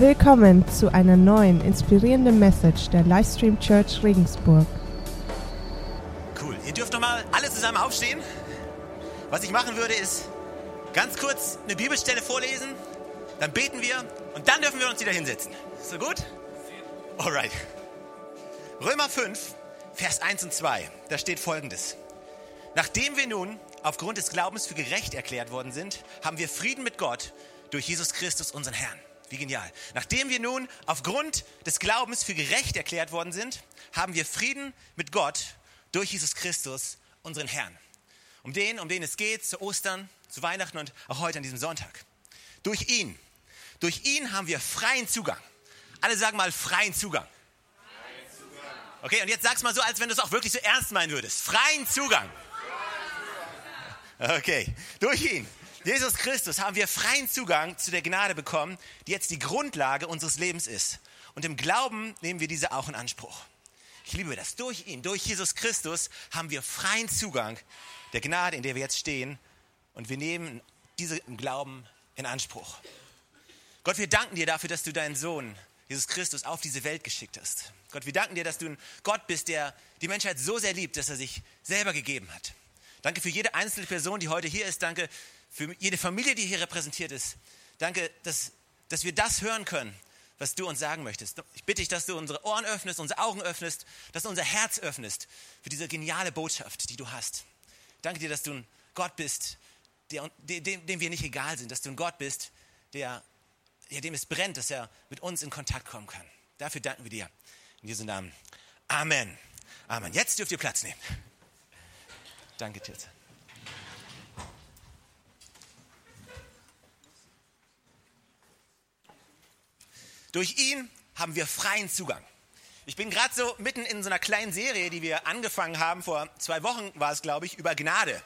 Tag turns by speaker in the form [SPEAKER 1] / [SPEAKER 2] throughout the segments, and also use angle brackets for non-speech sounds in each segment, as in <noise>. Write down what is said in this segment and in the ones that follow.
[SPEAKER 1] Willkommen zu einer neuen inspirierenden Message der Livestream Church Regensburg.
[SPEAKER 2] Cool. Ihr dürft noch mal alle zusammen aufstehen. Was ich machen würde, ist ganz kurz eine Bibelstelle vorlesen, dann beten wir und dann dürfen wir uns wieder hinsetzen. Ist so gut? Alright. Römer 5, Vers 1 und 2. Da steht folgendes. Nachdem wir nun aufgrund des Glaubens für gerecht erklärt worden sind, haben wir Frieden mit Gott durch Jesus Christus, unseren Herrn. Wie genial. Nachdem wir nun aufgrund des Glaubens für gerecht erklärt worden sind, haben wir Frieden mit Gott durch Jesus Christus, unseren Herrn. Um den, um den es geht, zu Ostern, zu Weihnachten und auch heute an diesem Sonntag. Durch ihn. Durch ihn haben wir freien Zugang. Alle sagen mal freien Zugang. Okay, und jetzt sag's mal so, als wenn du es auch wirklich so ernst meinen würdest. Freien Zugang. Okay, durch ihn Jesus Christus haben wir freien Zugang zu der Gnade bekommen, die jetzt die Grundlage unseres Lebens ist. Und im Glauben nehmen wir diese auch in Anspruch. Ich liebe das. Durch ihn, durch Jesus Christus haben wir freien Zugang der Gnade, in der wir jetzt stehen. Und wir nehmen diese im Glauben in Anspruch. Gott, wir danken dir dafür, dass du deinen Sohn, Jesus Christus, auf diese Welt geschickt hast. Gott, wir danken dir, dass du ein Gott bist, der die Menschheit so sehr liebt, dass er sich selber gegeben hat. Danke für jede einzelne Person, die heute hier ist. Danke für jede Familie, die hier repräsentiert ist. Danke, dass, dass wir das hören können, was du uns sagen möchtest. Ich bitte dich, dass du unsere Ohren öffnest, unsere Augen öffnest, dass du unser Herz öffnest für diese geniale Botschaft, die du hast. Danke dir, dass du ein Gott bist, der, dem, dem wir nicht egal sind, dass du ein Gott bist, der, der, dem es brennt, dass er mit uns in Kontakt kommen kann. Dafür danken wir dir. In diesem Namen. Amen. Amen. Jetzt dürft ihr Platz nehmen. Danke, Tirza. Durch ihn haben wir freien Zugang. Ich bin gerade so mitten in so einer kleinen Serie, die wir angefangen haben, vor zwei Wochen war es, glaube ich, über Gnade.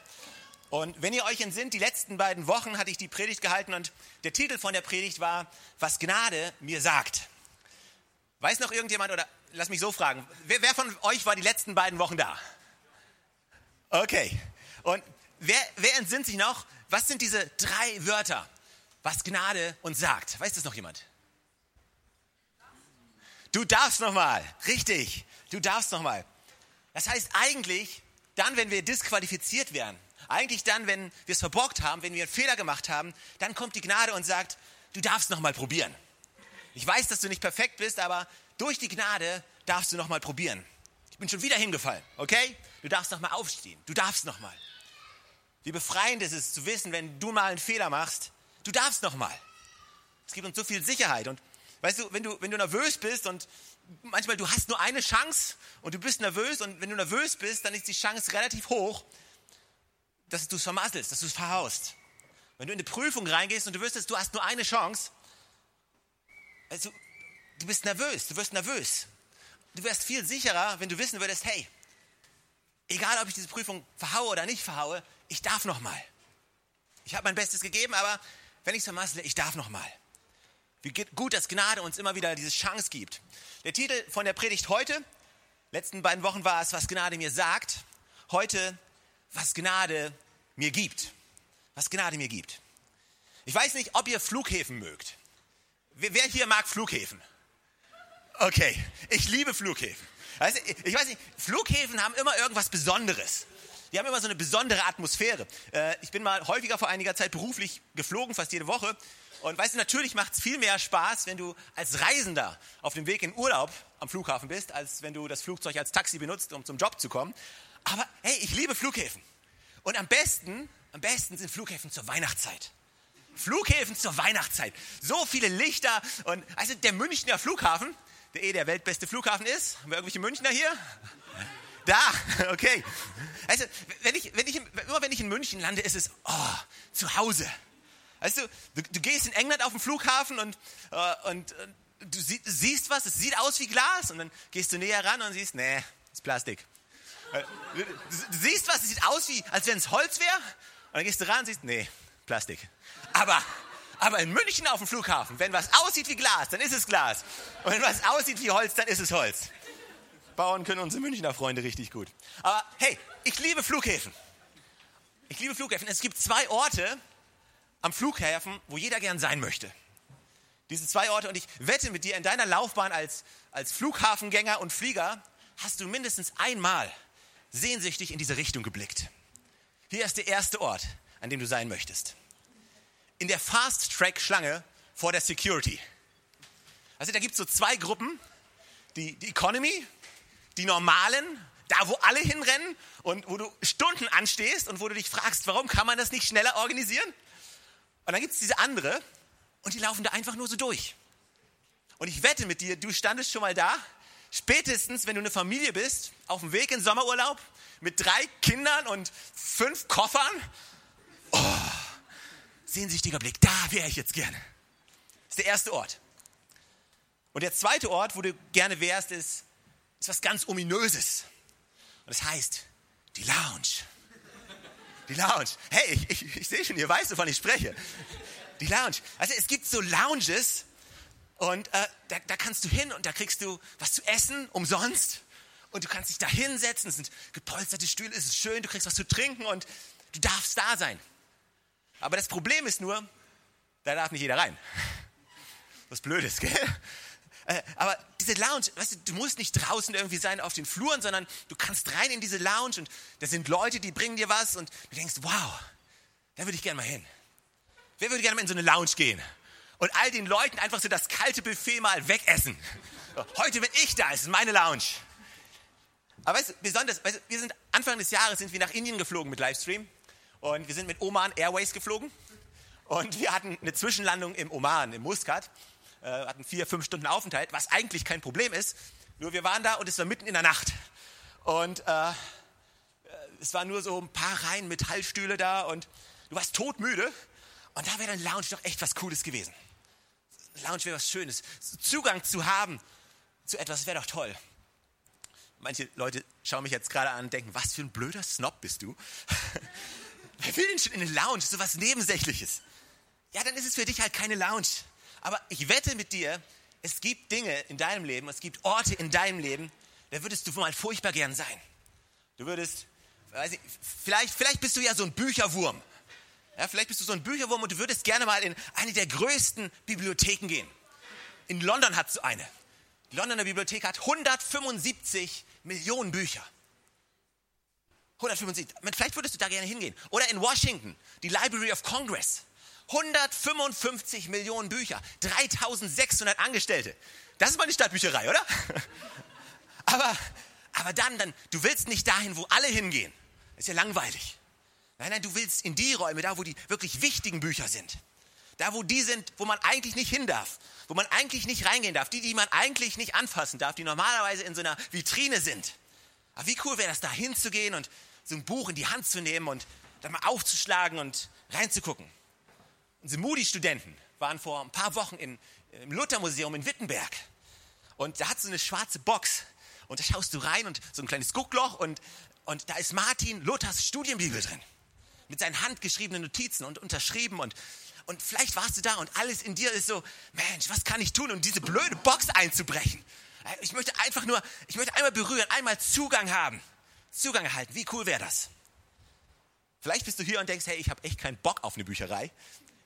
[SPEAKER 2] Und wenn ihr euch entsinnt, die letzten beiden Wochen hatte ich die Predigt gehalten und der Titel von der Predigt war, was Gnade mir sagt. Weiß noch irgendjemand oder lass mich so fragen, wer, wer von euch war die letzten beiden Wochen da? Okay. Und wer, wer entsinnt sich noch, was sind diese drei Wörter, was Gnade uns sagt? Weiß das noch jemand? Du darfst nochmal. Richtig. Du darfst nochmal. Das heißt eigentlich, dann, wenn wir disqualifiziert werden, eigentlich dann, wenn wir es verbockt haben, wenn wir einen Fehler gemacht haben, dann kommt die Gnade und sagt, du darfst nochmal probieren. Ich weiß, dass du nicht perfekt bist, aber durch die Gnade darfst du nochmal probieren. Ich bin schon wieder hingefallen, okay? Du darfst nochmal aufstehen. Du darfst nochmal. Wie befreiend ist es zu wissen, wenn du mal einen Fehler machst, du darfst nochmal. Es gibt uns so viel Sicherheit und Weißt du, wenn du, wenn du nervös bist und manchmal du hast nur eine Chance und du bist nervös und wenn du nervös bist, dann ist die Chance relativ hoch, dass du es vermasselst, dass du es verhaust. Wenn du in eine Prüfung reingehst und du wüsstest, du hast nur eine Chance, also du bist nervös, du wirst nervös. Du wärst viel sicherer, wenn du wissen würdest, hey, egal ob ich diese Prüfung verhaue oder nicht verhaue, ich darf noch mal. Ich habe mein Bestes gegeben, aber wenn ich es vermassle, ich darf noch mal. Wie gut, dass Gnade uns immer wieder diese Chance gibt. Der Titel von der Predigt heute, letzten beiden Wochen war es, was Gnade mir sagt. Heute, was Gnade mir gibt. Was Gnade mir gibt. Ich weiß nicht, ob ihr Flughäfen mögt. Wer hier mag Flughäfen? Okay, ich liebe Flughäfen. Ich weiß nicht, Flughäfen haben immer irgendwas Besonderes. Die haben immer so eine besondere Atmosphäre. Äh, ich bin mal häufiger vor einiger Zeit beruflich geflogen, fast jede Woche. Und weißt du, natürlich macht es viel mehr Spaß, wenn du als Reisender auf dem Weg in Urlaub am Flughafen bist, als wenn du das Flugzeug als Taxi benutzt, um zum Job zu kommen. Aber hey, ich liebe Flughäfen. Und am besten, am besten sind Flughäfen zur Weihnachtszeit. Flughäfen zur Weihnachtszeit. So viele Lichter und also der Münchner Flughafen, der eh der weltbeste Flughafen ist. Haben wir irgendwelche Münchner hier? Da, <laughs> okay. Also, wenn ich, wenn ich, immer wenn ich in München lande, ist es, oh, zu Hause. Weißt du, du, du gehst in England auf den Flughafen und, äh, und äh, du sie, siehst was, es sieht aus wie Glas und dann gehst du näher ran und siehst, nee, ist Plastik. Äh, du, du, siehst was, es sieht aus wie, als wenn es Holz wäre und dann gehst du ran und siehst, nee, Plastik. Aber, aber in München auf dem Flughafen, wenn was aussieht wie Glas, dann ist es Glas. Und wenn was aussieht wie Holz, dann ist es Holz. Bauern können unsere Münchner Freunde richtig gut. Aber hey, ich liebe Flughäfen. Ich liebe Flughäfen. Es gibt zwei Orte, am Flughafen, wo jeder gern sein möchte. Diese zwei Orte. Und ich wette mit dir, in deiner Laufbahn als, als Flughafengänger und Flieger hast du mindestens einmal sehnsüchtig in diese Richtung geblickt. Hier ist der erste Ort, an dem du sein möchtest. In der Fast-Track-Schlange vor der Security. Also da gibt es so zwei Gruppen. Die, die Economy, die Normalen, da wo alle hinrennen und wo du Stunden anstehst und wo du dich fragst, warum kann man das nicht schneller organisieren? Und dann gibt es diese andere und die laufen da einfach nur so durch. Und ich wette mit dir, du standest schon mal da, spätestens wenn du eine Familie bist, auf dem Weg in Sommerurlaub mit drei Kindern und fünf Koffern. Oh, sehnsüchtiger Blick, da wäre ich jetzt gerne. Das ist der erste Ort. Und der zweite Ort, wo du gerne wärst, ist, ist was ganz Ominöses. Und das heißt, die Lounge. Die Lounge. Hey, ich, ich, ich sehe schon, ihr weißt, wovon ich spreche. Die Lounge. Also es gibt so Lounges und äh, da, da kannst du hin und da kriegst du was zu essen umsonst. Und du kannst dich da hinsetzen, es sind gepolsterte Stühle, es ist schön, du kriegst was zu trinken und du darfst da sein. Aber das Problem ist nur, da darf nicht jeder rein. Was Blödes, gell? Äh, aber diese Lounge, weißt du, du musst nicht draußen irgendwie sein auf den Fluren, sondern du kannst rein in diese Lounge und da sind Leute, die bringen dir was und du denkst, wow, da würde ich gerne mal hin. Wer würde gerne mal in so eine Lounge gehen und all den Leuten einfach so das kalte Buffet mal wegessen? Heute bin ich da, es ist meine Lounge. Aber weißt du, besonders, weißt du, wir sind Anfang des Jahres sind wir nach Indien geflogen mit Livestream und wir sind mit Oman Airways geflogen und wir hatten eine Zwischenlandung im Oman, im Muscat hatten vier, fünf Stunden Aufenthalt, was eigentlich kein Problem ist. Nur wir waren da und es war mitten in der Nacht. Und äh, es waren nur so ein paar Reihen Metallstühle da und du warst todmüde. Und da wäre dann Lounge doch echt was Cooles gewesen. Lounge wäre was Schönes. Zugang zu haben zu etwas wäre doch toll. Manche Leute schauen mich jetzt gerade an und denken, was für ein blöder Snob bist du? <laughs> Wer will denn schon in eine Lounge? So was Nebensächliches. Ja, dann ist es für dich halt keine Lounge. Aber ich wette mit dir, es gibt Dinge in deinem Leben, es gibt Orte in deinem Leben, da würdest du mal furchtbar gern sein. Du würdest, weiß ich, vielleicht, vielleicht bist du ja so ein Bücherwurm. Ja, vielleicht bist du so ein Bücherwurm und du würdest gerne mal in eine der größten Bibliotheken gehen. In London hat es so eine. Die Londoner Bibliothek hat 175 Millionen Bücher. 175. Vielleicht würdest du da gerne hingehen. Oder in Washington, die Library of Congress. 155 Millionen Bücher, 3600 Angestellte. Das ist mal eine Stadtbücherei, oder? <laughs> Aber, aber dann, dann, du willst nicht dahin, wo alle hingehen. ist ja langweilig. Nein, nein, du willst in die Räume, da wo die wirklich wichtigen Bücher sind. Da wo die sind, wo man eigentlich nicht hin darf. Wo man eigentlich nicht reingehen darf. Die, die man eigentlich nicht anfassen darf, die normalerweise in so einer Vitrine sind. Aber wie cool wäre das, da hinzugehen und so ein Buch in die Hand zu nehmen und dann mal aufzuschlagen und reinzugucken. Unsere Moody-Studenten waren vor ein paar Wochen in, im Luthermuseum in Wittenberg. Und da hat so eine schwarze Box. Und da schaust du rein und so ein kleines Guckloch und, und da ist Martin Luthers Studienbibel drin. Mit seinen handgeschriebenen Notizen und unterschrieben und, und vielleicht warst du da und alles in dir ist so, Mensch, was kann ich tun, um diese blöde Box einzubrechen? Ich möchte einfach nur, ich möchte einmal berühren, einmal Zugang haben. Zugang erhalten. Wie cool wäre das? Vielleicht bist du hier und denkst, hey, ich habe echt keinen Bock auf eine Bücherei.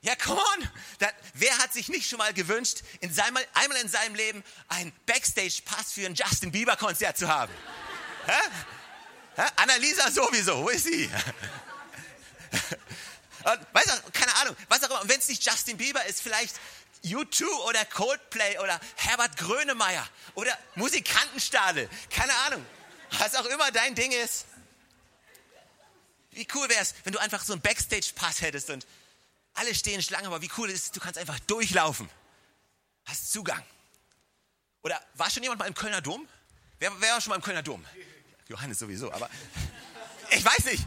[SPEAKER 2] Ja, come on. Da, wer hat sich nicht schon mal gewünscht, in seinem, einmal in seinem Leben einen Backstage-Pass für ein Justin Bieber-Konzert zu haben? Hä? Hä? Annalisa sowieso. Wo ist sie? <laughs> Weißt du, keine Ahnung, was auch immer. Und wenn es nicht Justin Bieber ist, vielleicht U2 oder Coldplay oder Herbert Grönemeyer oder Musikantenstadel. Keine Ahnung. Was auch immer dein Ding ist. Wie cool wäre es, wenn du einfach so einen Backstage-Pass hättest und alle stehen Schlange, aber wie cool ist es, du kannst einfach durchlaufen. Hast Zugang. Oder war schon jemand mal im Kölner Dom? Wer, wer war schon mal im Kölner Dom? Johannes sowieso, aber ich weiß nicht.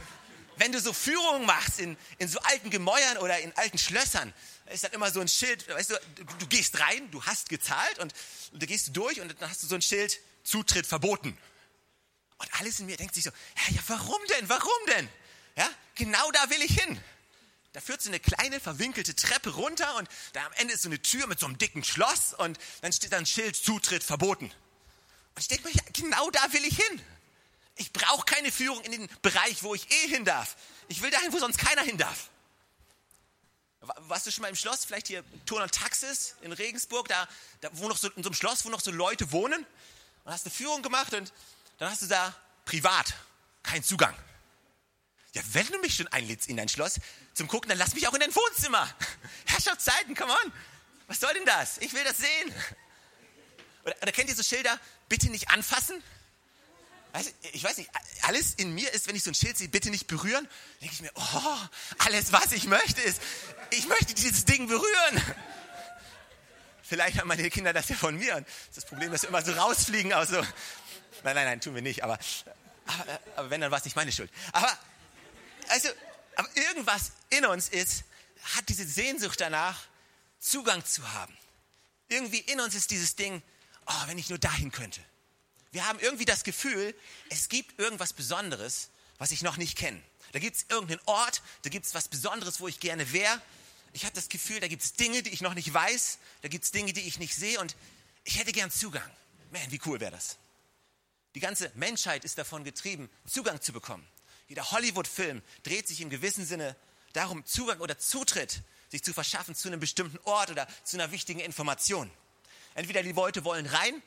[SPEAKER 2] Wenn du so Führungen machst in, in so alten Gemäuern oder in alten Schlössern, ist dann immer so ein Schild, weißt du, du, du gehst rein, du hast gezahlt und, und du gehst durch und dann hast du so ein Schild, Zutritt verboten. Und alles in mir denkt sich so, ja, ja warum denn, warum denn? Ja, genau da will ich hin. Da führt so eine kleine verwinkelte Treppe runter und da am Ende ist so eine Tür mit so einem dicken Schloss und dann steht da ein Schild Zutritt verboten. Und ich denke mir, genau da will ich hin. Ich brauche keine Führung in den Bereich, wo ich eh hin darf. Ich will dahin, wo sonst keiner hin darf. warst du schon mal im Schloss, vielleicht hier Turn und Taxis in Regensburg, da, da wo noch so, in so einem Schloss, wo noch so Leute wohnen und hast eine Führung gemacht und dann hast du da privat keinen Zugang. Ja, wenn du mich schon einlädst in dein Schloss zum Gucken, dann lass mich auch in dein Wohnzimmer. <laughs> Herrschaftszeiten, come on. Was soll denn das? Ich will das sehen. Oder, oder kennt ihr so Schilder, bitte nicht anfassen? Also, ich weiß nicht, alles in mir ist, wenn ich so ein Schild sehe, bitte nicht berühren, denke ich mir, oh, alles, was ich möchte, ist, ich möchte dieses Ding berühren. Vielleicht haben meine Kinder das ja von mir. Und das, ist Problem, dass wir immer so rausfliegen aus so. Nein, nein, nein, tun wir nicht. Aber, aber, aber wenn, dann war es nicht meine Schuld. Aber, also, aber irgendwas in uns ist, hat diese Sehnsucht danach, Zugang zu haben. Irgendwie in uns ist dieses Ding, oh, wenn ich nur dahin könnte. Wir haben irgendwie das Gefühl, es gibt irgendwas Besonderes, was ich noch nicht kenne. Da gibt es irgendeinen Ort, da gibt es was Besonderes, wo ich gerne wäre. Ich habe das Gefühl, da gibt es Dinge, die ich noch nicht weiß, da gibt es Dinge, die ich nicht sehe und ich hätte gern Zugang. Man, wie cool wäre das? Die ganze Menschheit ist davon getrieben, Zugang zu bekommen. Jeder Hollywood-Film dreht sich im gewissen Sinne darum, Zugang oder Zutritt sich zu verschaffen zu einem bestimmten Ort oder zu einer wichtigen Information. Entweder die Leute wollen rein,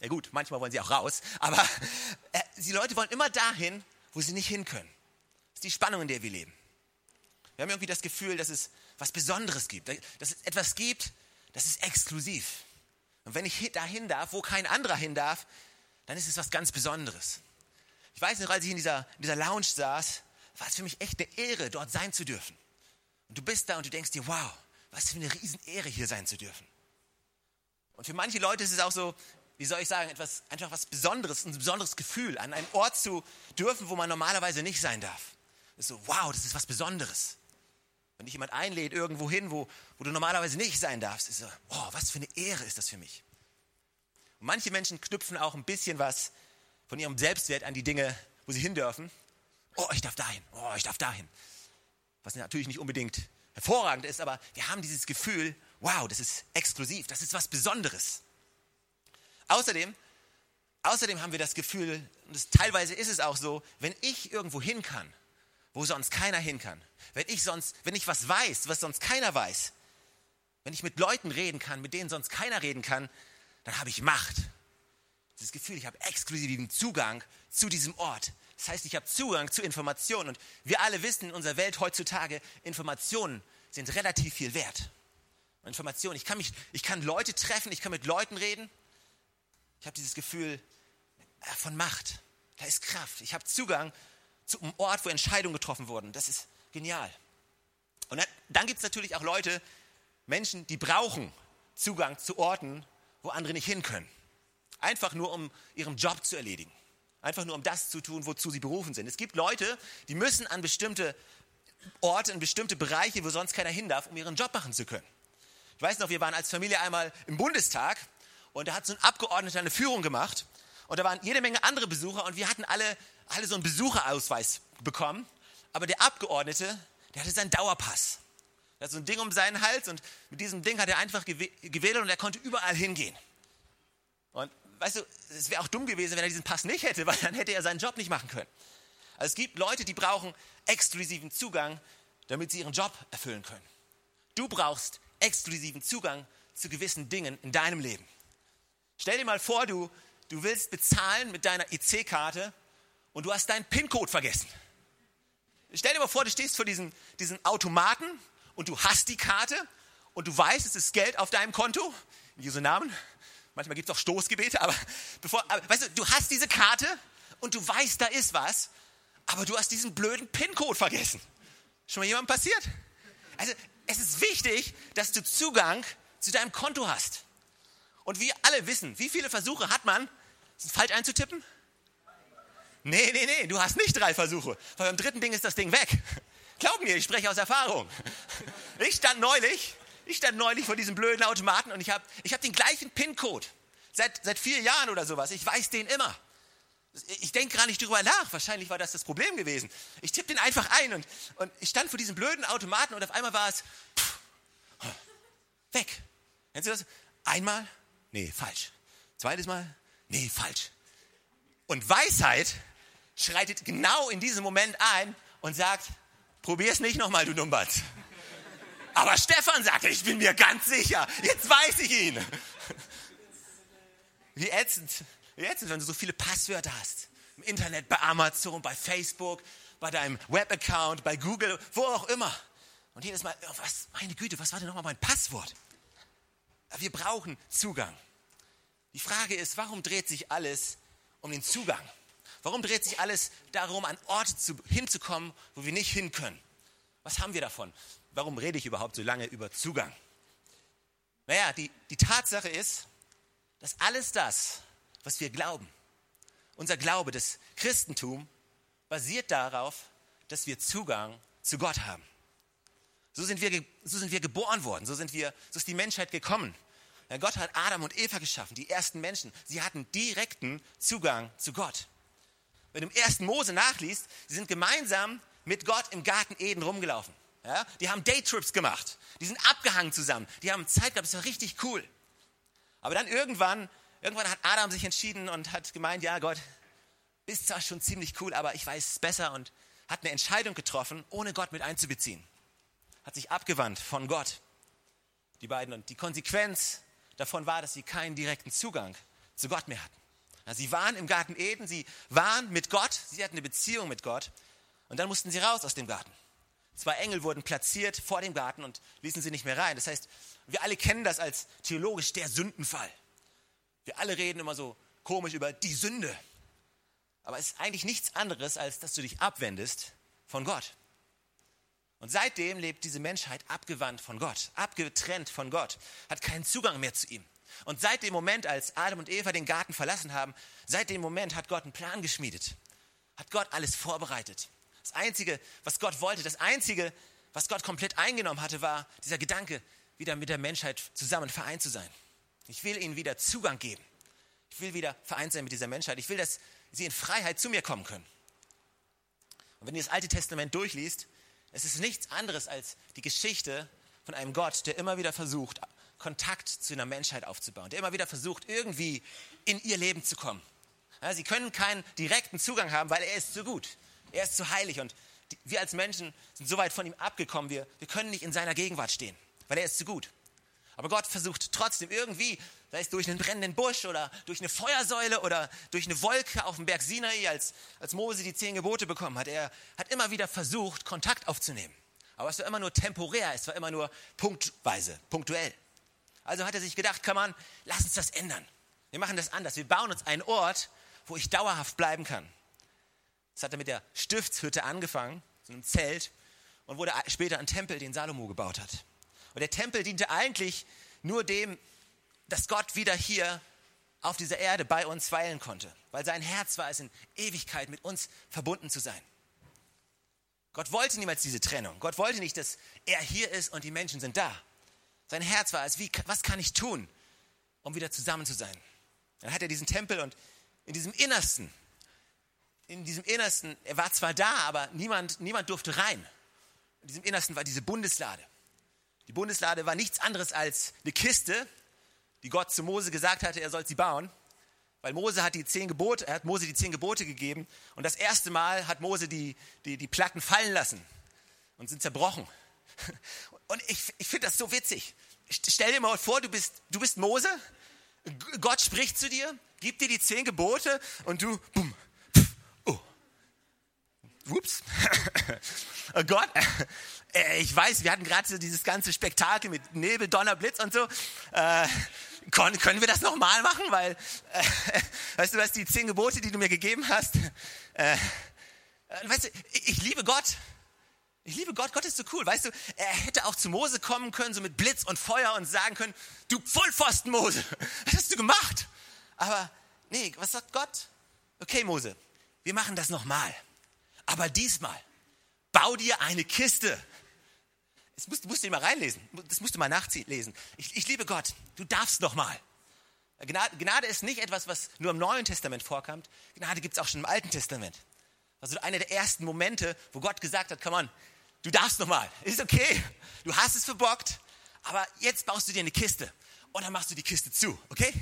[SPEAKER 2] ja gut, manchmal wollen sie auch raus, aber äh, die Leute wollen immer dahin, wo sie nicht hin können. Das ist die Spannung, in der wir leben. Wir haben irgendwie das Gefühl, dass es was Besonderes gibt, dass es etwas gibt, das ist exklusiv. Und wenn ich dahin darf, wo kein anderer hin darf, dann ist es was ganz Besonderes. Ich weiß noch, als ich in dieser, in dieser Lounge saß, war es für mich echt eine Ehre, dort sein zu dürfen. Und du bist da und du denkst dir, wow, was für eine Riesenehre, hier sein zu dürfen. Und für manche Leute ist es auch so, wie soll ich sagen, etwas, einfach was Besonderes, ein besonderes Gefühl, an einen Ort zu dürfen, wo man normalerweise nicht sein darf. Das ist so, wow, das ist was Besonderes. Wenn dich jemand einlädt irgendwo hin, wo, wo du normalerweise nicht sein darfst, ist so, oh, was für eine Ehre ist das für mich. Und manche Menschen knüpfen auch ein bisschen was von ihrem Selbstwert an die Dinge, wo sie hin dürfen. Oh, ich darf dahin. Oh, ich darf dahin. Was natürlich nicht unbedingt hervorragend ist, aber wir haben dieses Gefühl, wow, das ist exklusiv, das ist was Besonderes. Außerdem, außerdem haben wir das Gefühl, und das, teilweise ist es auch so, wenn ich irgendwo hin kann, wo sonst keiner hin kann, wenn ich sonst, wenn ich was weiß, was sonst keiner weiß, wenn ich mit Leuten reden kann, mit denen sonst keiner reden kann, dann habe ich Macht. Das Gefühl, ich habe exklusiven Zugang zu diesem Ort. Das heißt, ich habe Zugang zu Informationen. Und wir alle wissen in unserer Welt heutzutage, Informationen sind relativ viel wert. Informationen, ich kann, mich, ich kann Leute treffen, ich kann mit Leuten reden. Ich habe dieses Gefühl äh, von Macht. Da ist Kraft. Ich habe Zugang zu einem Ort, wo Entscheidungen getroffen wurden. Das ist genial. Und dann, dann gibt es natürlich auch Leute, Menschen, die brauchen Zugang zu Orten, wo andere nicht hin können. Einfach nur, um ihren Job zu erledigen. Einfach nur, um das zu tun, wozu sie berufen sind. Es gibt Leute, die müssen an bestimmte Orte, in bestimmte Bereiche, wo sonst keiner hin darf, um ihren Job machen zu können. Ich weiß noch, wir waren als Familie einmal im Bundestag und da hat so ein Abgeordneter eine Führung gemacht. Und da waren jede Menge andere Besucher und wir hatten alle, alle so einen Besucherausweis bekommen. Aber der Abgeordnete, der hatte seinen Dauerpass. Der hat so ein Ding um seinen Hals und mit diesem Ding hat er einfach gewählt und er konnte überall hingehen. Und weißt du, es wäre auch dumm gewesen, wenn er diesen Pass nicht hätte, weil dann hätte er seinen Job nicht machen können. Also es gibt Leute, die brauchen exklusiven Zugang, damit sie ihren Job erfüllen können. Du brauchst exklusiven Zugang zu gewissen Dingen in deinem Leben. Stell dir mal vor, du, du willst bezahlen mit deiner EC-Karte und du hast deinen PIN-Code vergessen. Stell dir mal vor, du stehst vor diesem, diesem Automaten und du hast die Karte und du weißt, es ist Geld auf deinem Konto. In Jesu Namen. Manchmal gibt es auch Stoßgebete, aber, <laughs> bevor, aber weißt du, du hast diese Karte und du weißt, da ist was, aber du hast diesen blöden PIN-Code vergessen. Schon mal jemandem passiert? Also, es ist wichtig, dass du Zugang zu deinem Konto hast. Und wir alle wissen, wie viele Versuche hat man, falsch einzutippen? Nee, nee, nee, du hast nicht drei Versuche. Weil beim dritten Ding ist das Ding weg. <laughs> Glaub mir, ich spreche aus Erfahrung. <laughs> Ich stand neulich, ich stand neulich vor diesem blöden Automaten und ich habe ich hab den gleichen PIN-Code. Seit, seit vier Jahren oder sowas. Ich weiß den immer. Ich denke gar nicht drüber nach. Wahrscheinlich war das das Problem gewesen. Ich tippe den einfach ein und, und ich stand vor diesem blöden Automaten und auf einmal war es pff, weg. Kennst du das? Einmal, Nee, falsch. Zweites Mal? Nee, falsch. Und Weisheit schreitet genau in diesem Moment ein und sagt, probier's nicht nochmal, du Numbat. Aber Stefan sagte, ich bin mir ganz sicher, jetzt weiß ich ihn. Wie ätzend, wie ätzend, wenn du so viele Passwörter hast. Im Internet, bei Amazon, bei Facebook, bei deinem Webaccount, bei Google, wo auch immer. Und jedes Mal, oh, was, meine Güte, was war denn nochmal mein Passwort? Wir brauchen Zugang. Die Frage ist, warum dreht sich alles um den Zugang? Warum dreht sich alles darum, an Orte zu, hinzukommen, wo wir nicht hin können? Was haben wir davon? Warum rede ich überhaupt so lange über Zugang? Naja, die, die Tatsache ist, dass alles das, was wir glauben, unser Glaube, das Christentum, basiert darauf, dass wir Zugang zu Gott haben. So sind wir, so sind wir geboren worden, so, sind wir, so ist die Menschheit gekommen. Ja, Gott hat Adam und Eva geschaffen, die ersten Menschen. Sie hatten direkten Zugang zu Gott. Wenn du im ersten Mose nachliest, sie sind gemeinsam mit Gott im Garten Eden rumgelaufen. Ja, die haben Daytrips gemacht, die sind abgehangen zusammen, die haben Zeit gehabt, das war richtig cool. Aber dann irgendwann, irgendwann hat Adam sich entschieden und hat gemeint, ja Gott, bist zwar schon ziemlich cool, aber ich weiß es besser und hat eine Entscheidung getroffen, ohne Gott mit einzubeziehen. Hat sich abgewandt von Gott, die beiden. Und die Konsequenz davon war, dass sie keinen direkten Zugang zu Gott mehr hatten. Sie waren im Garten Eden, sie waren mit Gott, sie hatten eine Beziehung mit Gott und dann mussten sie raus aus dem Garten. Zwei Engel wurden platziert vor dem Garten und ließen sie nicht mehr rein. Das heißt, wir alle kennen das als theologisch der Sündenfall. Wir alle reden immer so komisch über die Sünde. Aber es ist eigentlich nichts anderes, als dass du dich abwendest von Gott. Und seitdem lebt diese Menschheit abgewandt von Gott, abgetrennt von Gott, hat keinen Zugang mehr zu ihm. Und seit dem Moment, als Adam und Eva den Garten verlassen haben, seit dem Moment hat Gott einen Plan geschmiedet, hat Gott alles vorbereitet. Das Einzige, was Gott wollte, das Einzige, was Gott komplett eingenommen hatte, war dieser Gedanke, wieder mit der Menschheit zusammen vereint zu sein. Ich will ihnen wieder Zugang geben. Ich will wieder vereint sein mit dieser Menschheit. Ich will, dass sie in Freiheit zu mir kommen können. Und wenn ihr das Alte Testament durchliest, es ist nichts anderes als die Geschichte von einem Gott, der immer wieder versucht, Kontakt zu einer Menschheit aufzubauen, der immer wieder versucht, irgendwie in ihr Leben zu kommen. Ja, sie können keinen direkten Zugang haben, weil er ist zu gut. Er ist zu heilig und wir als Menschen sind so weit von ihm abgekommen, wir, wir können nicht in seiner Gegenwart stehen, weil er ist zu gut. Aber Gott versucht trotzdem irgendwie, sei es durch einen brennenden Busch oder durch eine Feuersäule oder durch eine Wolke auf dem Berg Sinai, als, als Mose die zehn Gebote bekommen hat. Er hat immer wieder versucht, Kontakt aufzunehmen. Aber es war immer nur temporär, es war immer nur punktweise, punktuell. Also hat er sich gedacht, kann man, lass uns das ändern. Wir machen das anders. Wir bauen uns einen Ort, wo ich dauerhaft bleiben kann. Das hat er mit der Stiftshütte angefangen, so einem Zelt, und wurde später ein Tempel, den Salomo gebaut hat. Und der Tempel diente eigentlich nur dem, dass Gott wieder hier auf dieser Erde bei uns weilen konnte, weil sein Herz war es, in Ewigkeit mit uns verbunden zu sein. Gott wollte niemals diese Trennung. Gott wollte nicht, dass er hier ist und die Menschen sind da. Sein Herz war es, wie, was kann ich tun, um wieder zusammen zu sein? Dann hat er diesen Tempel und in diesem Innersten, in diesem Innersten, er war zwar da, aber niemand, niemand durfte rein. In diesem Innersten war diese Bundeslade. Die Bundeslade war nichts anderes als eine Kiste, die Gott zu Mose gesagt hatte, er soll sie bauen. Weil Mose hat die zehn Gebote, er hat Mose die zehn Gebote gegeben und das erste Mal hat Mose die, die, die Platten fallen lassen und sind zerbrochen. <laughs> Und ich, ich finde das so witzig. Stell dir mal vor, du bist, du bist Mose, Gott spricht zu dir, gibt dir die zehn Gebote und du, bumm, ups, <laughs> oh Gott, äh, ich weiß, wir hatten gerade dieses ganze Spektakel mit Nebel, Donner, Blitz und so. Äh, können wir das nochmal machen? Weil, äh, <laughs> weißt du, was die zehn Gebote, die du mir gegeben hast, äh, äh, weißt du, ich liebe Gott. Ich liebe Gott, Gott ist so cool. Weißt du, er hätte auch zu Mose kommen können, so mit Blitz und Feuer und sagen können, du Vollpfosten Mose, <laughs> was hast du gemacht? Aber nee, was sagt Gott? Okay, Mose, wir machen das nochmal. Aber diesmal, bau dir eine Kiste das musst, musst du mal reinlesen. Das musst du mal nachlesen. Ich, ich liebe Gott. Du darfst noch mal. Gnade, Gnade, ist nicht etwas, was nur im Neuen Testament vorkommt. Gnade gibt es auch schon im Alten Testament. Also einer der ersten Momente, wo Gott gesagt hat, komm on, du darfst noch mal. Ist okay. Du hast es verbockt, aber jetzt baust du dir eine Kiste. Und dann machst du die Kiste zu, okay?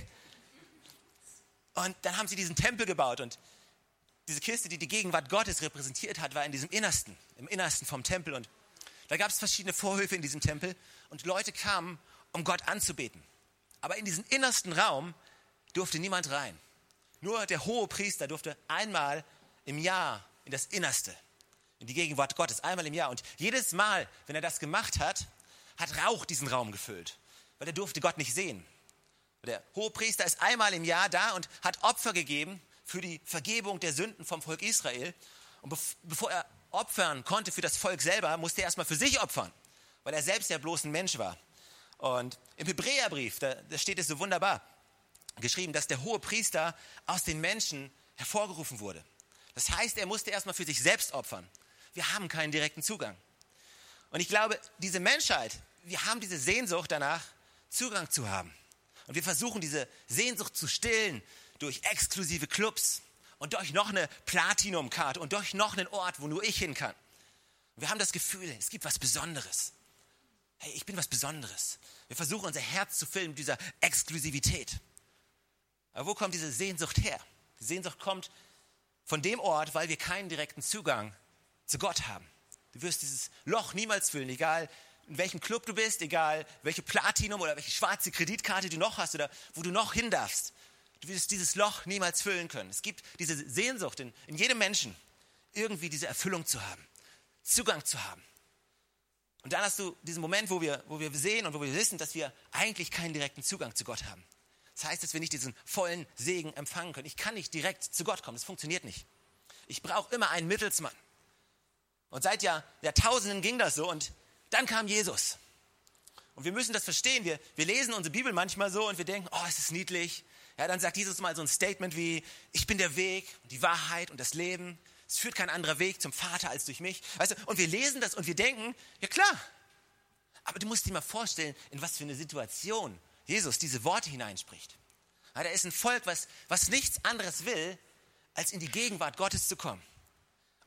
[SPEAKER 2] Und dann haben sie diesen Tempel gebaut und diese Kiste, die die Gegenwart Gottes repräsentiert hat, war in diesem Innersten, im Innersten vom Tempel und Da gab es verschiedene Vorhöfe in diesem Tempel und Leute kamen, um Gott anzubeten. Aber in diesen innersten Raum durfte niemand rein. Nur der hohe Priester durfte einmal im Jahr in das Innerste, in die Gegenwart Gottes, einmal im Jahr. Und jedes Mal, wenn er das gemacht hat, hat Rauch diesen Raum gefüllt, weil er durfte Gott nicht sehen. Der hohe Priester ist einmal im Jahr da und hat Opfer gegeben für die Vergebung der Sünden vom Volk Israel. Und bevor er opfern konnte für das Volk selber, musste er erstmal für sich opfern, weil er selbst ja bloß ein Mensch war. Und im Hebräerbrief, da, da steht es so wunderbar geschrieben, dass der hohe Priester aus den Menschen hervorgerufen wurde. Das heißt, er musste erstmal für sich selbst opfern. Wir haben keinen direkten Zugang. Und ich glaube, diese Menschheit, wir haben diese Sehnsucht danach, Zugang zu haben. Und wir versuchen diese Sehnsucht zu stillen durch exklusive Clubs und durch noch eine Platinum-Card und durch noch einen Ort, wo nur ich hin kann. Wir haben das Gefühl, es gibt was Besonderes. Hey, ich bin was Besonderes. Wir versuchen unser Herz zu füllen mit dieser Exklusivität. Aber wo kommt diese Sehnsucht her? Die Sehnsucht kommt von dem Ort, weil wir keinen direkten Zugang zu Gott haben. Du wirst dieses Loch niemals füllen, egal in welchem Club du bist, egal welche Platinum oder welche schwarze Kreditkarte du noch hast oder wo du noch hin darfst. Du wirst dieses Loch niemals füllen können. Es gibt diese Sehnsucht in, in jedem Menschen, irgendwie diese Erfüllung zu haben, Zugang zu haben. Und dann hast du diesen Moment, wo wir, wo wir sehen und wo wir wissen, dass wir eigentlich keinen direkten Zugang zu Gott haben. Das heißt, dass wir nicht diesen vollen Segen empfangen können. Ich kann nicht direkt zu Gott kommen. Das funktioniert nicht. Ich brauche immer einen Mittelsmann. Und seit Jahr, Jahrtausenden ging das so und dann kam Jesus. Und wir müssen das verstehen. Wir, wir lesen unsere Bibel manchmal so und wir denken, oh, es ist niedlich. Ja, dann sagt Jesus mal so ein Statement wie, ich bin der Weg, die Wahrheit und das Leben. Es führt kein anderer Weg zum Vater als durch mich. Weißt du, und wir lesen das und wir denken, ja klar. Aber du musst dir mal vorstellen, in was für eine Situation Jesus diese Worte hineinspricht. Ja, da ist ein Volk, was, was nichts anderes will, als in die Gegenwart Gottes zu kommen.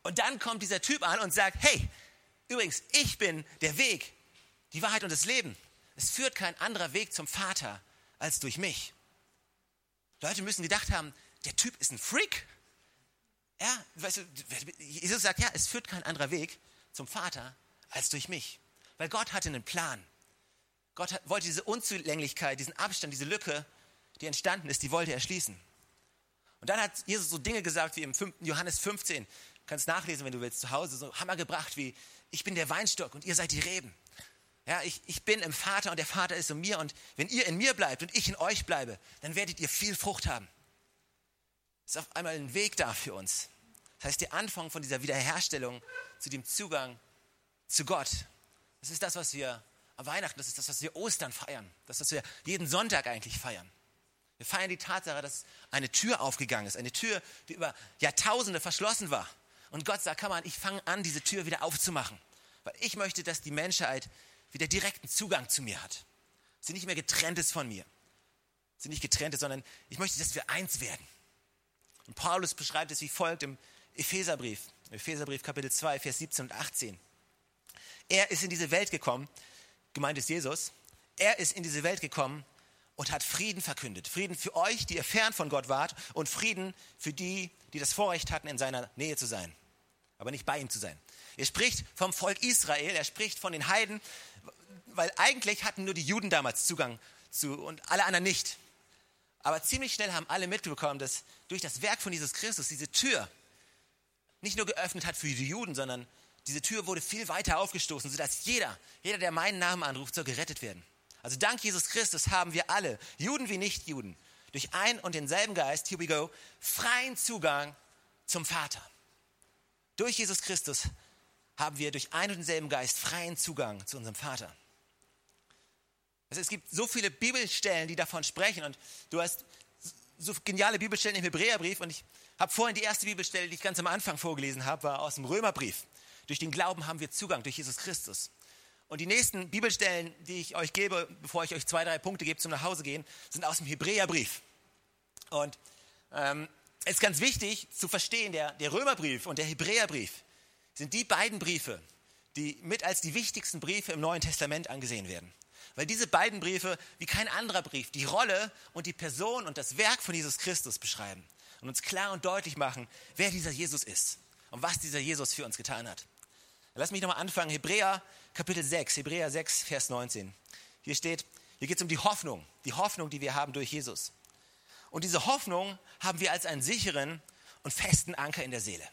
[SPEAKER 2] Und dann kommt dieser Typ an und sagt, hey, übrigens, ich bin der Weg, die Wahrheit und das Leben. Es führt kein anderer Weg zum Vater als durch mich. Leute müssen gedacht haben, der Typ ist ein Freak. Ja, weißt du, Jesus sagt, ja, es führt kein anderer Weg zum Vater als durch mich. Weil Gott hatte einen Plan. Gott wollte diese Unzulänglichkeit, diesen Abstand, diese Lücke, die entstanden ist, die wollte er schließen. Und dann hat Jesus so Dinge gesagt wie im 5. Johannes 15, du kannst nachlesen, wenn du willst, zu Hause, so Hammer gebracht wie, ich bin der Weinstock und ihr seid die Reben. Ja, ich, ich bin im Vater und der Vater ist in mir und wenn ihr in mir bleibt und ich in euch bleibe, dann werdet ihr viel Frucht haben. Ist auf einmal ein Weg da für uns. Das heißt, der Anfang von dieser Wiederherstellung zu dem Zugang zu Gott, das ist das, was wir am Weihnachten, das ist das, was wir Ostern feiern. Das, was wir jeden Sonntag eigentlich feiern. Wir feiern die Tatsache, dass eine Tür aufgegangen ist. Eine Tür, die über Jahrtausende verschlossen war. Und Gott sagt, komm mal, ich fange an, diese Tür wieder aufzumachen. Weil ich möchte, dass die Menschheit wieder direkten Zugang zu mir hat. Sie nicht mehr getrennt ist von mir. Sie nicht getrennt ist, sondern ich möchte, dass wir eins werden. Und Paulus beschreibt es wie folgt im Epheserbrief. Epheserbrief Kapitel 2, Vers 17 und 18. Er ist in diese Welt gekommen, gemeint ist Jesus, er ist in diese Welt gekommen und hat Frieden verkündet. Frieden für euch, die ihr fern von Gott wart, und Frieden für die, die das Vorrecht hatten, in seiner Nähe zu sein, aber nicht bei ihm zu sein. Er spricht vom Volk Israel, er spricht von den Heiden, weil eigentlich hatten nur die Juden damals Zugang zu und alle anderen nicht. Aber ziemlich schnell haben alle mitbekommen, dass durch das Werk von Jesus Christus diese Tür nicht nur geöffnet hat für die Juden, sondern diese Tür wurde viel weiter aufgestoßen, sodass jeder, jeder, der meinen Namen anruft, soll gerettet werden. Also dank Jesus Christus haben wir alle, Juden wie Nichtjuden, durch ein und denselben Geist, here we go, freien Zugang zum Vater. Durch Jesus Christus haben wir durch ein und denselben Geist freien Zugang zu unserem Vater. Also es gibt so viele Bibelstellen, die davon sprechen und du hast so geniale Bibelstellen im Hebräerbrief und ich habe vorhin die erste Bibelstelle, die ich ganz am Anfang vorgelesen habe, war aus dem Römerbrief. Durch den Glauben haben wir Zugang durch Jesus Christus. Und die nächsten Bibelstellen, die ich euch gebe, bevor ich euch zwei, drei Punkte gebe zum Nachhausegehen, sind aus dem Hebräerbrief. Und ähm, es ist ganz wichtig zu verstehen, der, der Römerbrief und der Hebräerbrief sind die beiden Briefe, die mit als die wichtigsten Briefe im Neuen Testament angesehen werden. Weil diese beiden Briefe, wie kein anderer Brief, die Rolle und die Person und das Werk von Jesus Christus beschreiben und uns klar und deutlich machen, wer dieser Jesus ist und was dieser Jesus für uns getan hat. Lass mich nochmal anfangen. Hebräer Kapitel 6, Hebräer 6, Vers 19. Hier steht, hier geht es um die Hoffnung, die Hoffnung, die wir haben durch Jesus. Und diese Hoffnung haben wir als einen sicheren und festen Anker in der Seele.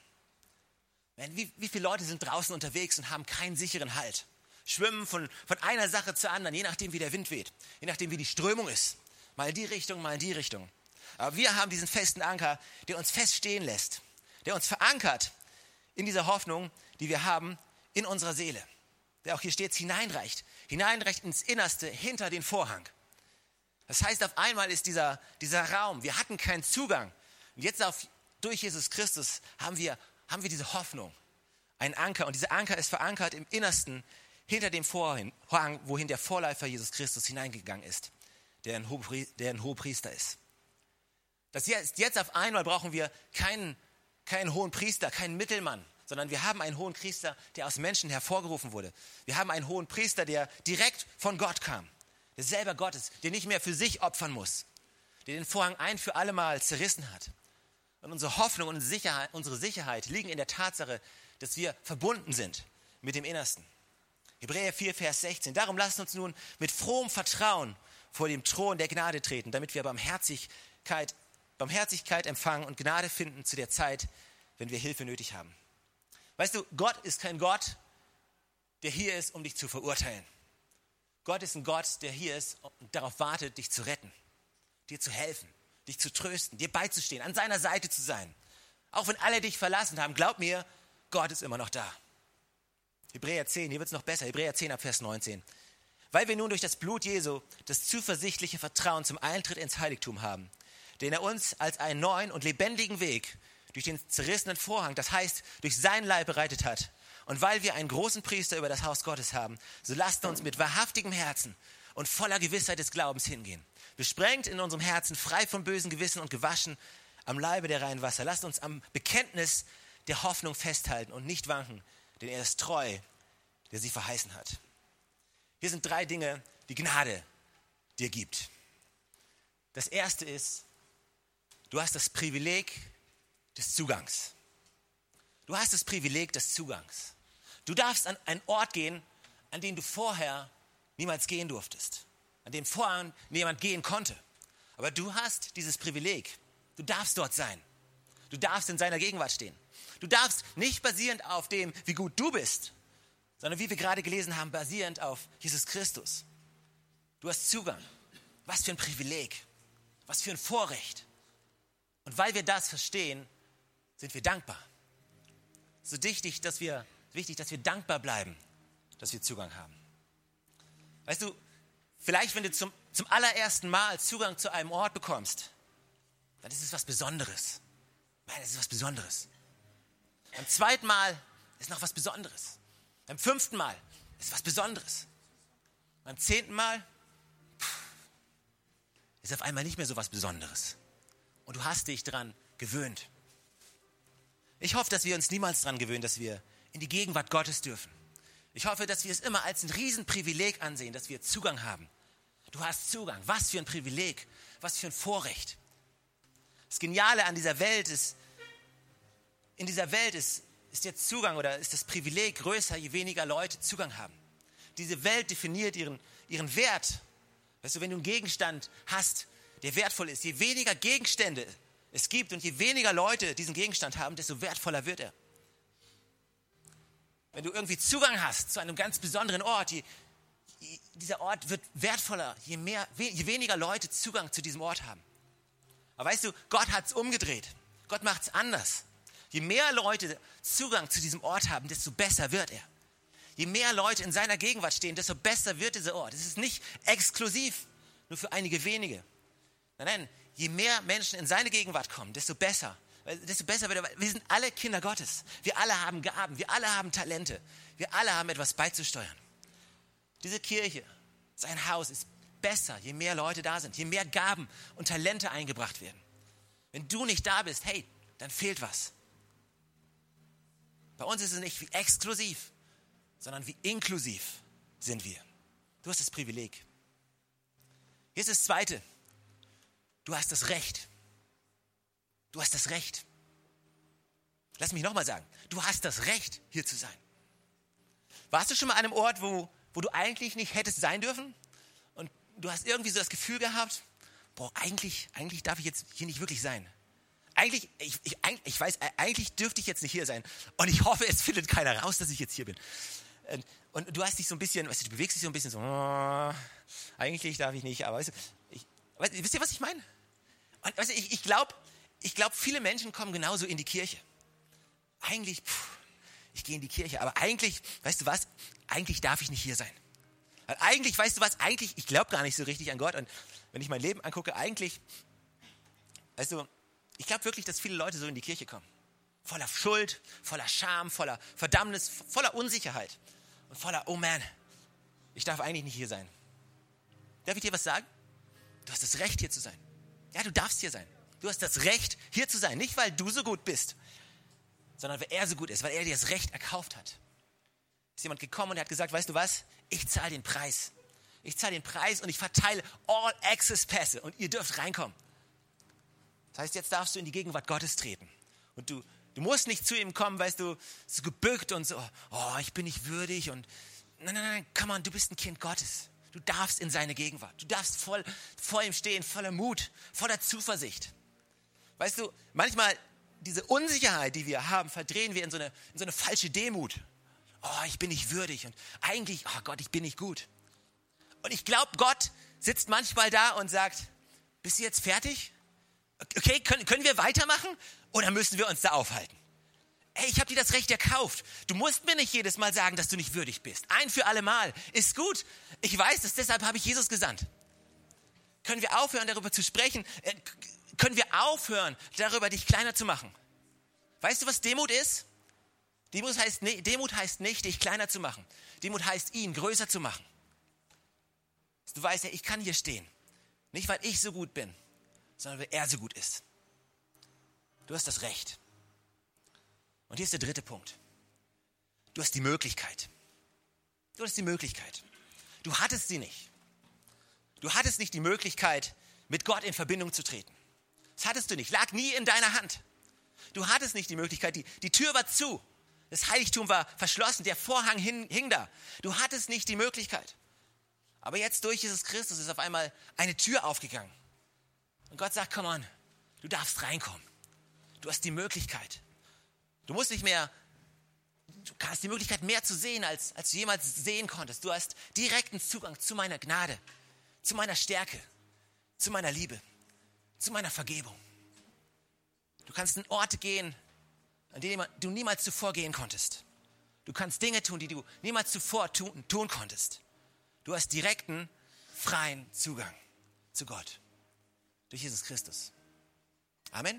[SPEAKER 2] Wie, wie viele Leute sind draußen unterwegs und haben keinen sicheren Halt? Schwimmen von, von einer Sache zur anderen, je nachdem, wie der Wind weht, je nachdem, wie die Strömung ist. Mal in die Richtung, mal in die Richtung. Aber wir haben diesen festen Anker, der uns feststehen lässt, der uns verankert in dieser Hoffnung, die wir haben in unserer Seele. Der auch hier steht, hineinreicht, hineinreicht ins Innerste, hinter den Vorhang. Das heißt, auf einmal ist dieser, dieser Raum, wir hatten keinen Zugang. Und jetzt auf, durch Jesus Christus haben wir, haben wir diese Hoffnung, einen Anker. Und dieser Anker ist verankert im Innersten, hinter dem Vorhang, wohin der Vorläufer Jesus Christus hineingegangen ist, der ein, Hohepriester ist. Das jetzt, jetzt auf einmal brauchen wir keinen, keinen hohen Priester, keinen Mittelmann, sondern wir haben einen hohen Priester, der aus Menschen hervorgerufen wurde. Wir haben einen hohen Priester, der direkt von Gott kam, der selber Gott ist, der nicht mehr für sich opfern muss, der den Vorhang ein für alle Mal zerrissen hat. Und unsere Hoffnung und Sicherheit, unsere Sicherheit liegen in der Tatsache, dass wir verbunden sind mit dem Innersten. Hebräer 4, Vers 16. Darum lasst uns nun mit frohem Vertrauen vor dem Thron der Gnade treten, damit wir Barmherzigkeit Barmherzigkeit empfangen und Gnade finden zu der Zeit, wenn wir Hilfe nötig haben. Weißt du, Gott ist kein Gott, der hier ist, um dich zu verurteilen. Gott ist ein Gott, der hier ist und darauf wartet, dich zu retten, dir zu helfen, dich zu trösten, dir beizustehen, an seiner Seite zu sein. Auch wenn alle dich verlassen haben, glaub mir, Gott ist immer noch da. Hebräer 10, hier wird es noch besser, Hebräer 10 ab Vers 19. Weil wir nun durch das Blut Jesu das zuversichtliche Vertrauen zum Eintritt ins Heiligtum haben, den er uns als einen neuen und lebendigen Weg durch den zerrissenen Vorhang, das heißt durch sein Leib bereitet hat. Und weil wir einen großen Priester über das Haus Gottes haben, so lasst uns mit wahrhaftigem Herzen und voller Gewissheit des Glaubens hingehen. Besprengt in unserem Herzen, frei vom bösen Gewissen und gewaschen am Leibe der reinen Wasser. Lasst uns am Bekenntnis der Hoffnung festhalten und nicht wanken, denn er ist treu, der sie verheißen hat. Hier sind drei Dinge, die Gnade dir gibt. Das erste ist, Du hast das Privileg des Zugangs. Du hast das Privileg des Zugangs. Du darfst an einen Ort gehen, an den du vorher niemals gehen durftest, an dem vorher niemand gehen konnte. Aber du hast dieses Privileg. Du darfst dort sein. Du darfst in seiner Gegenwart stehen. Du darfst nicht basierend auf dem, wie gut du bist, sondern wie wir gerade gelesen haben, basierend auf Jesus Christus. Du hast Zugang. Was für ein Privileg. Was für ein Vorrecht. Und weil wir das verstehen, sind wir dankbar. So wichtig, dass wir, wichtig, dass wir dankbar bleiben, dass wir Zugang haben. Weißt du, vielleicht wenn du zum, zum allerersten Mal Zugang zu einem Ort bekommst, dann ist es was Besonderes. Nein, es ist was Besonderes. Beim zweiten Mal ist noch was Besonderes. Beim fünften Mal ist was Besonderes. Beim zehnten Mal ist auf einmal nicht mehr so was Besonderes und du hast dich daran gewöhnt. Ich hoffe, dass wir uns niemals daran gewöhnen, dass wir in die Gegenwart Gottes dürfen. Ich hoffe, dass wir es immer als ein Riesenprivileg ansehen, dass wir Zugang haben. Du hast Zugang. Was für ein Privileg. Was für ein Vorrecht. Das Geniale an dieser Welt ist, in dieser Welt ist, ist der Zugang oder ist das Privileg größer, je weniger Leute Zugang haben. Diese Welt definiert ihren, ihren Wert. Weißt du, wenn du einen Gegenstand hast, der wertvoll ist. Je weniger Gegenstände es gibt und je weniger Leute diesen Gegenstand haben, desto wertvoller wird er. Wenn du irgendwie Zugang hast zu einem ganz besonderen Ort, je, je, dieser Ort wird wertvoller, je, mehr, je weniger Leute Zugang zu diesem Ort haben. Aber weißt du, Gott hat es umgedreht. Gott macht es anders. Je mehr Leute Zugang zu diesem Ort haben, desto besser wird er. Je mehr Leute in seiner Gegenwart stehen, desto besser wird dieser Ort. Es ist nicht exklusiv, nur für einige wenige. Nein, nein, je mehr Menschen in seine Gegenwart kommen, desto besser. Desto besser wird er. Wir sind alle Kinder Gottes. Wir alle haben Gaben. Wir alle haben Talente. Wir alle haben etwas beizusteuern. Diese Kirche, sein Haus ist besser, je mehr Leute da sind, je mehr Gaben und Talente eingebracht werden. Wenn du nicht da bist, hey, dann fehlt was. Bei uns ist es nicht wie exklusiv, sondern wie inklusiv sind wir. Du hast das Privileg. Hier ist das Zweite. Du hast das Recht. Du hast das Recht. Lass mich nochmal sagen. Du hast das Recht, hier zu sein. Warst du schon mal an einem Ort, wo, wo du eigentlich nicht hättest sein dürfen? Und du hast irgendwie so das Gefühl gehabt, boah, eigentlich, eigentlich darf ich jetzt hier nicht wirklich sein. Eigentlich, ich, ich, ich weiß, eigentlich dürfte ich jetzt nicht hier sein. Und ich hoffe, es findet keiner raus, dass ich jetzt hier bin. Und, und du hast dich so ein bisschen, weißt du, du bewegst dich so ein bisschen so, oh, eigentlich darf ich nicht, aber weißt du, ich, weißt, wisst ihr, was ich meine? Und weißt du, ich, ich glaube, ich glaub, viele Menschen kommen genauso in die Kirche. Eigentlich, pff, ich gehe in die Kirche, aber eigentlich, weißt du was, eigentlich darf ich nicht hier sein. Weil eigentlich, weißt du was, eigentlich, ich glaube gar nicht so richtig an Gott. Und wenn ich mein Leben angucke, eigentlich, weißt du, ich glaube wirklich, dass viele Leute so in die Kirche kommen. Voller Schuld, voller Scham, voller Verdammnis, voller Unsicherheit und voller, oh man, ich darf eigentlich nicht hier sein. Darf ich dir was sagen? Du hast das Recht, hier zu sein. Ja, du darfst hier sein. Du hast das Recht, hier zu sein. Nicht, weil du so gut bist, sondern weil er so gut ist, weil er dir das Recht erkauft hat. Ist jemand gekommen und hat gesagt, weißt du was? Ich zahle den Preis. Ich zahle den Preis und ich verteile All Access Pässe und ihr dürft reinkommen. Das heißt, jetzt darfst du in die Gegenwart Gottes treten. Und du, du musst nicht zu ihm kommen, weißt du, so gebückt und so, oh, ich bin nicht würdig und nein, nein, nein, come on, du bist ein Kind Gottes. Du darfst in seine Gegenwart. Du darfst voll vor ihm stehen, voller Mut, voller Zuversicht. Weißt du, manchmal diese Unsicherheit, die wir haben, verdrehen wir in so eine, in so eine falsche Demut. Oh, ich bin nicht würdig und eigentlich, oh Gott, ich bin nicht gut. Und ich glaube, Gott sitzt manchmal da und sagt, bist du jetzt fertig? Okay, können, können wir weitermachen oder müssen wir uns da aufhalten? Ey, ich habe dir das Recht erkauft. Du musst mir nicht jedes Mal sagen, dass du nicht würdig bist. Ein für alle Mal. Ist gut. Ich weiß es, deshalb habe ich Jesus gesandt. Können wir aufhören, darüber zu sprechen? Können wir aufhören, darüber dich kleiner zu machen? Weißt du, was Demut ist? Demut heißt, Demut heißt nicht, dich kleiner zu machen. Demut heißt, ihn größer zu machen. Du weißt ja, ich kann hier stehen. Nicht, weil ich so gut bin, sondern weil er so gut ist. Du hast das Recht. Und hier ist der dritte Punkt. Du hast die Möglichkeit. Du hast die Möglichkeit. Du hattest sie nicht. Du hattest nicht die Möglichkeit, mit Gott in Verbindung zu treten. Das hattest du nicht. Lag nie in deiner Hand. Du hattest nicht die Möglichkeit. Die, die Tür war zu. Das Heiligtum war verschlossen. Der Vorhang hing, hing da. Du hattest nicht die Möglichkeit. Aber jetzt durch Jesus Christus ist auf einmal eine Tür aufgegangen. Und Gott sagt, komm on, du darfst reinkommen. Du hast die Möglichkeit. Du musst nicht mehr, du hast die Möglichkeit mehr zu sehen, als, als du jemals sehen konntest. Du hast direkten Zugang zu meiner Gnade, zu meiner Stärke, zu meiner Liebe, zu meiner Vergebung. Du kannst in Orte gehen, an denen du niemals zuvor gehen konntest. Du kannst Dinge tun, die du niemals zuvor tun, tun konntest. Du hast direkten, freien Zugang zu Gott durch Jesus Christus. Amen.